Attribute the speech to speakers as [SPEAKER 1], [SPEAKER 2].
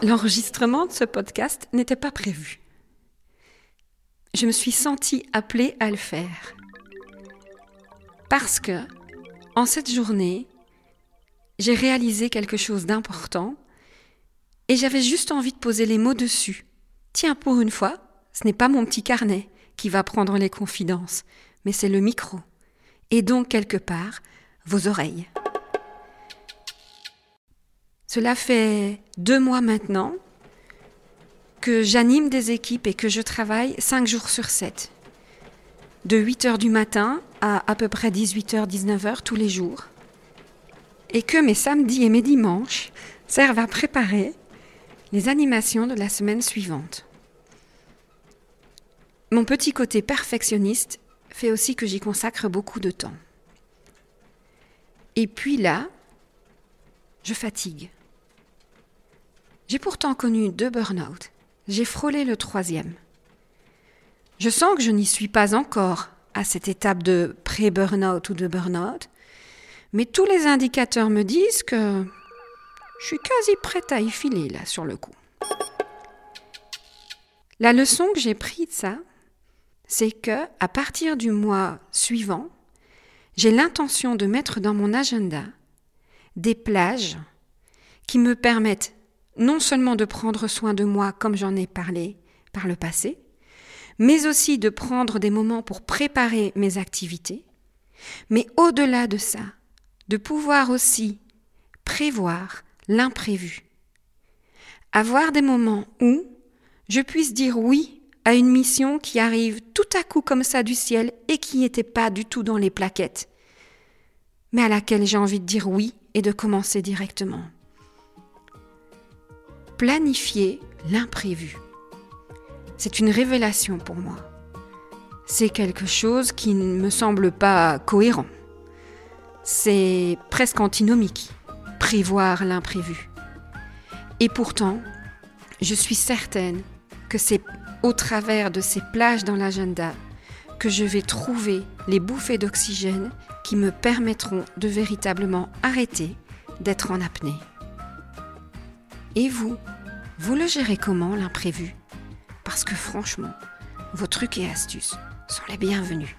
[SPEAKER 1] L'enregistrement de ce podcast n'était pas prévu. Je me suis sentie appelée à le faire. Parce que, en cette journée, j'ai réalisé quelque chose d'important et j'avais juste envie de poser les mots dessus. Tiens, pour une fois, ce n'est pas mon petit carnet qui va prendre les confidences, mais c'est le micro. Et donc, quelque part, vos oreilles. Cela fait deux mois maintenant que j'anime des équipes et que je travaille cinq jours sur sept. De 8 heures du matin à à peu près 18h, 19h tous les jours. Et que mes samedis et mes dimanches servent à préparer les animations de la semaine suivante. Mon petit côté perfectionniste fait aussi que j'y consacre beaucoup de temps. Et puis là, je fatigue. J'ai pourtant connu deux burn-out. J'ai frôlé le troisième. Je sens que je n'y suis pas encore à cette étape de pré-burn-out ou de burn-out, mais tous les indicateurs me disent que je suis quasi prête à y filer là sur le coup. La leçon que j'ai prise de ça, c'est que à partir du mois suivant, j'ai l'intention de mettre dans mon agenda des plages qui me permettent non seulement de prendre soin de moi comme j'en ai parlé par le passé, mais aussi de prendre des moments pour préparer mes activités, mais au-delà de ça, de pouvoir aussi prévoir l'imprévu. Avoir des moments où je puisse dire oui à une mission qui arrive tout à coup comme ça du ciel et qui n'était pas du tout dans les plaquettes, mais à laquelle j'ai envie de dire oui et de commencer directement planifier l'imprévu. C'est une révélation pour moi. C'est quelque chose qui ne me semble pas cohérent. C'est presque antinomique, prévoir l'imprévu. Et pourtant, je suis certaine que c'est au travers de ces plages dans l'agenda que je vais trouver les bouffées d'oxygène qui me permettront de véritablement arrêter d'être en apnée. Et vous Vous le gérez comment l'imprévu? Parce que franchement, vos trucs et astuces sont les bienvenus.